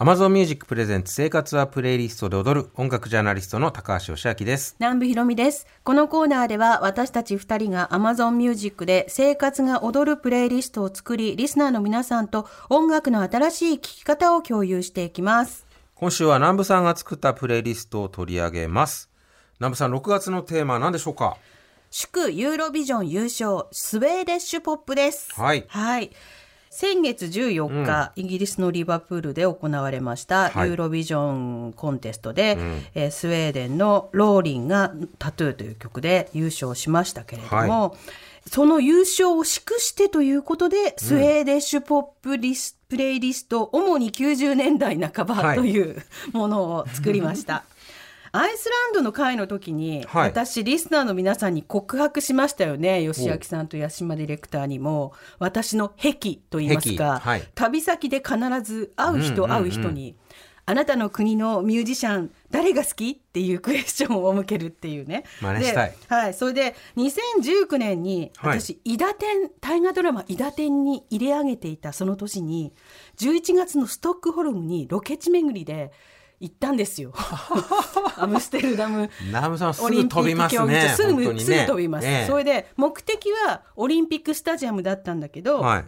Amazon Music プレゼンツ生活はプレイリストで踊る音楽ジャーナリストの高橋義明です。南部ひろみです。このコーナーでは私たち二人が Amazon Music で生活が踊るプレイリストを作り、リスナーの皆さんと音楽の新しい聴き方を共有していきます。今週は南部さんが作ったプレイリストを取り上げます。南部さん、6月のテーマは何でしょうか？祝ユーロビジョン優勝、スウェーデッシュポップです。はいはい。先月14日、イギリスのリバプールで行われました、はい。ユーロビジョンコンテストで、えースウェーデンのローリンがタトゥーという曲で優勝しましたけれども、その優勝を祝してということで、スウェーデッシュポップリス、プレイリスト、主に90年代半はい。ばというものを作りました。アイスランドの会の時に、はい。私リスナーの皆さんに告白しましたよね。吉明さんと八島ディレクターにも。私の癖と言いますか、癖。はい。旅先で必ず会う人、会う人にあなたの国のミュージシャン誰が好きっていうクエスチョンを向けるっていうね。はい、それで2019年にはい。私、伊達天大河ドラマ「伊達天」に入れ上げていたその年に11月のストックホルムにロケ地巡りで行ったんですよ。アムステルダム南部さん、すオリンピぐ飛びますね。場すぐ,、ねすぐ飛びます、ええそれで目的はオリンピックスタジアムだったんだけど、はい。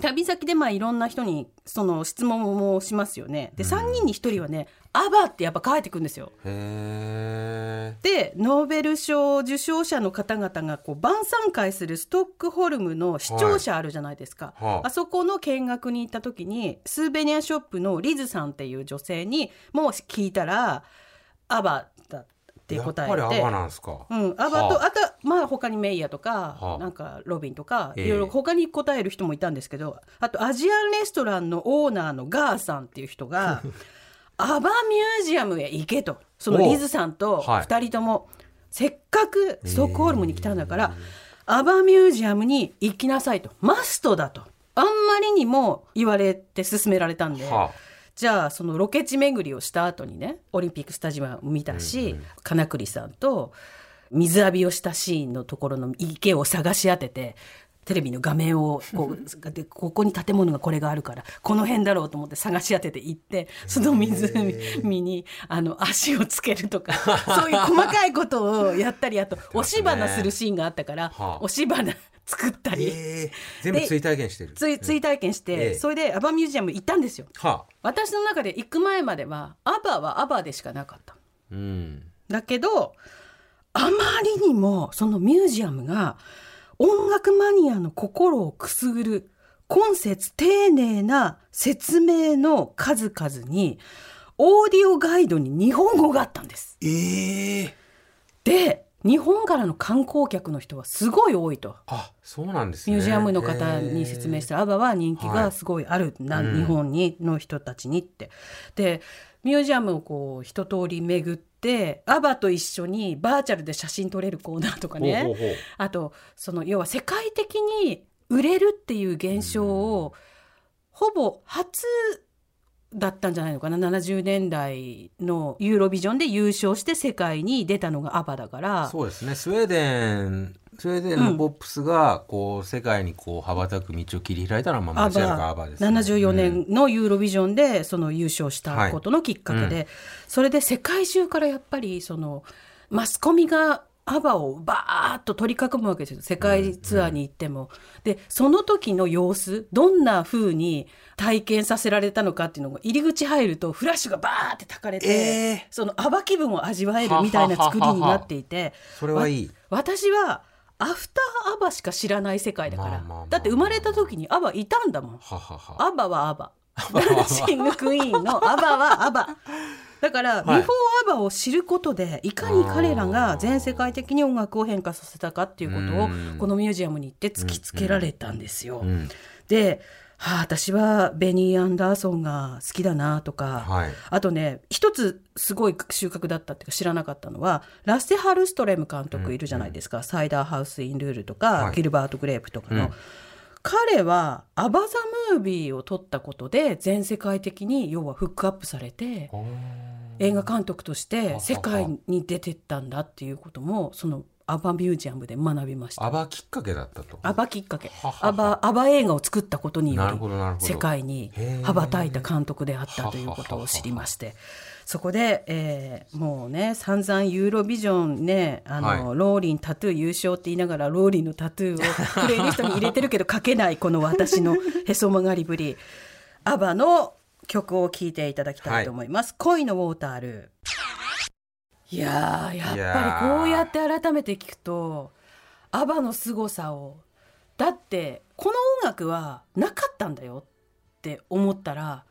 旅先でまあいろんな人にその質問もしますよね。で3人に1人はね「アバ」ってやっぱ書いてくるんですよ。へでノーベル賞受賞者の方々がこう晩餐会するストックホルムの視聴者あるじゃないですか、はい。はああそこの見学に行った時にスーベニアショップのリズさんっていう女性にもう聞いたら「アバ」だってやっ答えて。ぱりアバなんですか？うん、アバと、はあ。あとまあ他にメイヤとか、はあ。なんかロビンとか、ええ。いろいろ他に答える人もいたんですけどあとアジアンレストランのオーナーのガーさんっていう人が アバミュージアムへ行けと。そのリズさんとはい。2人とも、せっかくストックホルムに来たんだから、アバミュージアムに行きなさいと。マストだと。あんまりにも言われて勧められたんで。はじゃあそのロケ地巡りをした後にねオリンピックスタジアム見たし、金栗さんと水浴びをしたシーンのところの池を探し当ててテレビの画面をこうで ここに建物がこれがあるからこの辺だろうと思って探し当てて行ってその湖にあの足をつけるとかそういう細かいことをやったりあと押し花するシーンがあったから、はあ。押し花作ったあ。り、ええ全部追体験してる。つい追体験して、ええそれでアバミュージアム行ったんですよ。はあ。私の中で行く前まではアバはアバでしかなかったうん。だけどあまりにもそのミュージアムが音楽マニアの心をくすぐる今節丁寧な説明の数々にオーディオガイドに日本語があったんです。ええで日本からの観光客の人はすごい多いと。あ、そうなんですね。ミュージアムの方に説明した。ら、アバは人気がすごいあるな、うん。日本にの人たちにって。でミュージアムをこう一通り巡ってアバと一緒にバーチャルで写真撮れるコーナーとかね。あとその要は世界的に売れるっていう現象を、ほぼ初だったんじゃないのかな？70年代のユーロビジョンで優勝して世界に出たのがアバだから。そうですね。スウェーデン、スウェーデンのポップスが、こう、世界にこう、羽ばたく道を切り開いたのは、まあ、ア間違いなくバアバです、ね。74うん年のユーロビジョンでその優勝したことのきっかけで、はい。それで世界中からやっぱりそのマスコミがアバをバーッと取り囲むわけですよ。世界ツアーに行っても。でその時の様子どんな風に体験させられたのかっていうのが入り口入るとフラッシュがバーってたかれて、えーそのアバ気分を味わえるみたいな作りになっていて。それはいい。私はアフターアバしか知らない世界だから、まあまあまあまあだって生まれた時にアバいたんだもん。ははは。アバはアバ。ダンシングクイーンのアバはアバだから、はい。ビフォーアバを知ることでいかに彼らが全世界的に音楽を変化させたかっていうことをうん。このミュージアムに行って突きつけられたんですよ。うん。で、はあ、私はベニー・アンダーソンが好きだなとか、はい。あとね一つすごい収穫だったっていうか知らなかったのはラッセ・ハルストレム監督いるじゃないですか「サイダーハウス・イン・ルール」とか、はい。ギルバート・グレープとかの、うん彼はアバ・ザ・ムービーを撮ったことで全世界的に要はフックアップされて映画監督として世界に出てったんだっていうこともそのアバミュージアムで学びました。アバきっかけだったと。アバきっかけ。ははは。アバアバ映画を作ったことにより世界に羽ばたいた監督であったということを知りましてそこで、えーもうね散々ユーロビジョンねあの、はい。ローリンタトゥー優勝って言いながらローリンのタトゥーをプレイリストに入れてるけど 書けないこの私の へそ曲がりぶり。アバの曲を聴いていただきたいと思います。恋のウォータールいやーやっぱりこうやって改めて聞くとアバの凄さを。だってこの音楽はなかったんだよって思ったら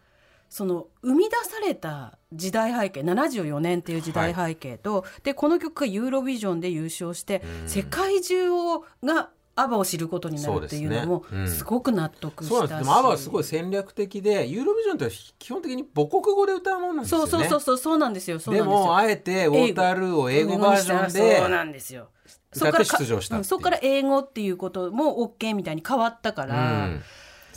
その生み出された時代背景74年っていう時代背景と、でこの曲がユーロビジョンで優勝して、うん。世界中をがアバを知ることになるっていうのもそうですごく納得したし、そうです。でもアバはすごい戦略的でユーロビジョンって基本的に母国語で歌うものなんですよね。そうそうそうそうそうなんですよ。でもあえてウォータールーを英語バージョンそうなでんですよ。歌って出場したそこから英語っていうことも OK みたいに変わったかうら、ん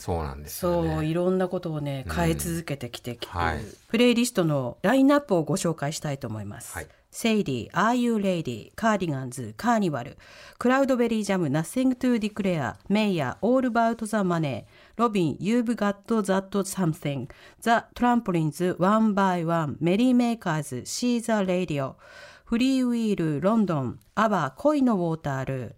そうなんですよそうねいろんなことをねうん。変え続けてきてきて、はい。プレイリストのラインナップをご紹介したいと思います。はい。セイリー、Are You Lady、カーディガンズ、カーニバル、クラウドベリージャム、Nothing to Declare、メイヤー、All About the Money、ロビン、You've Got That Something、The Trampolines、One by One、メリーメーカーズ、She's a Radio、フリーウィール、ロンドン、アバ、恋のウォータール、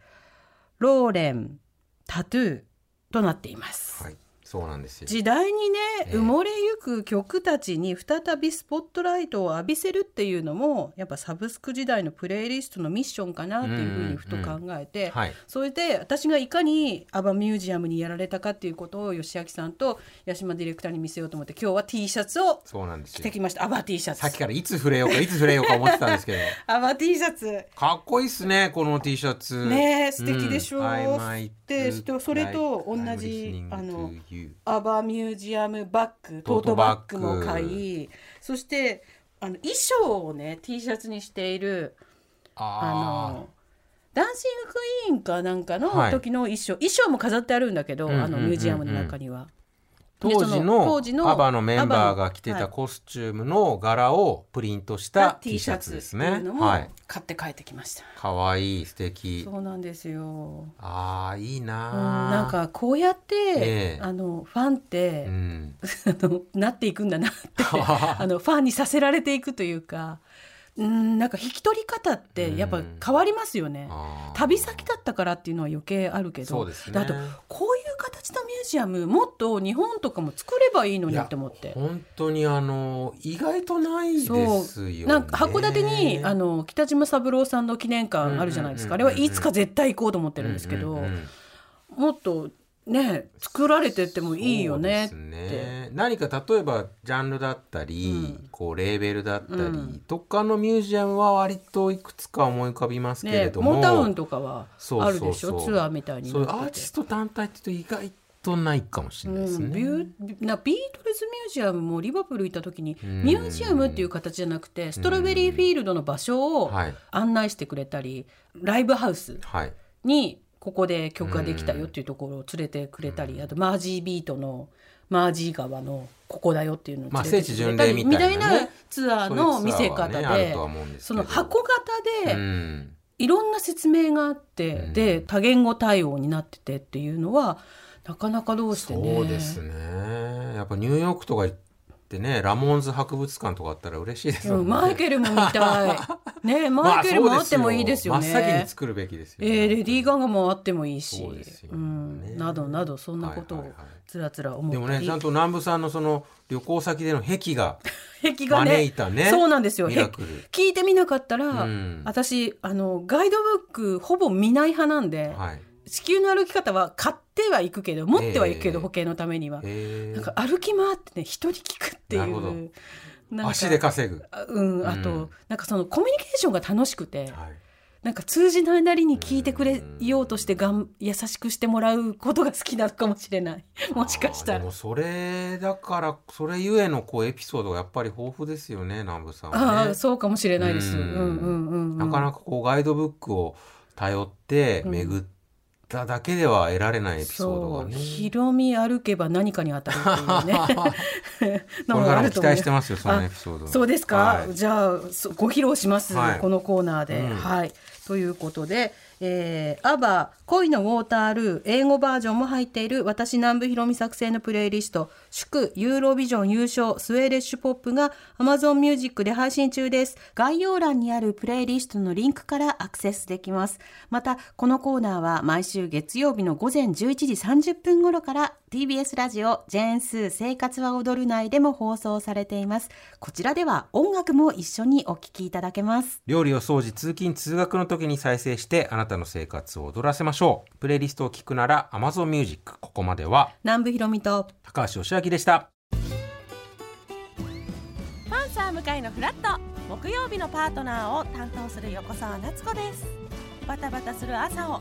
ローレン、タトゥーとなっています。はい。そうなんですよ。時代にねええ。埋もれゆく曲たちに再びスポットライトを浴びせるっていうのもやっぱサブスク時代のプレイリストのミッションかなっていうふうにふと考えて、はい。それで私がいかにアバミュージアムにやられたかっていうことを吉明さんと八島ディレクターに見せようと思って今日は T シャツを着てきました。アバ T シャツ。さっきからいつ触れようかいつ触れようか思ってたんですけど。アバ T シャツ。かっこいいっすねこの T シャツ。ねえ素敵でしょう。I でそれと同じあのアバミュージアムバッグトートバッグ。も買いそしてあの衣装をね T シャツにしているああのダンシングクイーンかなんかのはい。時の衣装、衣装も飾ってあるんだけど、うんうんうんうん。あのミュージアムの中には。当でそ時の当時のアバのメンバーが着てたコスチュームの柄をプリントした T シャツですね。はい。買って帰ってきました。かわいい素敵。そうなんですよ。あーいいうん、なあなんかこうやって、ええ。あのファンって、うん。なっていくんだなって あのファンにさせられていくというかうんなんか引き取り方ってやっぱ変わりますよね。旅先だったからっていうのは余計あるけど。ね。あとこういう形のミュージアムもっと日本とかも作ればいいのにって思って。本当にあの意外とないですよね。なんか函館にあの北島三郎さんの記念館あるじゃないですか、あれはいつか絶対行こうと思ってるんですけど、もっとね作られてってもいいよねって。ね。何か例えばジャンルだったり、こうレーベルだったり、うん。とかのミュージアムは割といくつか思い浮かびますけれねども、モータウンとかはあるでしょ？ツアーみたいにそうアーティスト単体って言うと意外とないかもしれないですね。うん、ビューなビートルズミュージアムもリバプール行った時にん。ミュージアムっていう形じゃなくてストロベリーフィールドの場所をはい。案内してくれたりライブハウスはい。にここで曲ができたよっていうところを連れてくれたりあとマージービートのマージー川のここだよっていうのを連れてくれたりみたいなね。ツアーの見せ方でそど。の箱型でうん。いろんな説明があって、うん。で多言語対応になっててっていうのはなかなかどうしてね。そうですね。やっぱニューヨークとか行ってねラモーンズ博物館とかあったら嬉しいですよね。うんマイケルも見たい。ねマイケルもあってもいいですよね。真っ先に作るべきですよ、えーレディー・ガガもあってもいいし、ね。うん、などなどそんなことをはいはいはい。つらつら思でもねちゃんと南部さんのその旅行先での壁が 壁がね招いたね。そうなんですよ。聞いてみなかったら、うん。私あのガイドブックほぼ見ない派なんで、はい。地球の歩き方は買ってはいくけど持ってはいくけど、えー保険のためには、えなんか歩き回ってね人に聞くっていう。足で稼ぐ、あうん、あと、うんなんかそのコミュニケーションが楽しくて、はい、なんか通じないなりに聞いてくれようとしてがん優しくしてもらうことが好きなのかもしれない。もしかしたら。でも。それだからそれゆえのこうエピソードがやっぱり豊富ですよね南部さんはね。ああ、そうかもしれないです。ううんんうんうんうん。なかなかこうガイドブックを頼って巡っただけでは得られないエピソードがね、ヒロミ歩けば何かに当たるっていうね。これからも期待してまますよそのエピソード。そうですか、はい。じゃあそご披露します、はい。このコーナーで、うん。はい。ということでえー、アバ恋のウォータールー英語バージョンも入っている私南部ひろみ作成のプレイリスト祝ユーロビジョン優勝スウェーデッシュポップが Amazon Music で配信中です。概要欄にあるプレイリストのリンクからアクセスできます。またこのコーナーは毎週月曜日の午前11時30分頃から TBS ラジオジェーンスー生活は踊る内でも放送されています。こちらでは音楽も一緒にお聴きいただけます。料理を掃除通勤通学の時に再生してあなたの生活を踊らせましょう。プレイリストを聞くなら Amazon Music ここまでは南部ひろみと高橋義明でした。パンサー向かいのフラット。木曜日のパートナーを担当する横澤夏子です。バタバタする朝を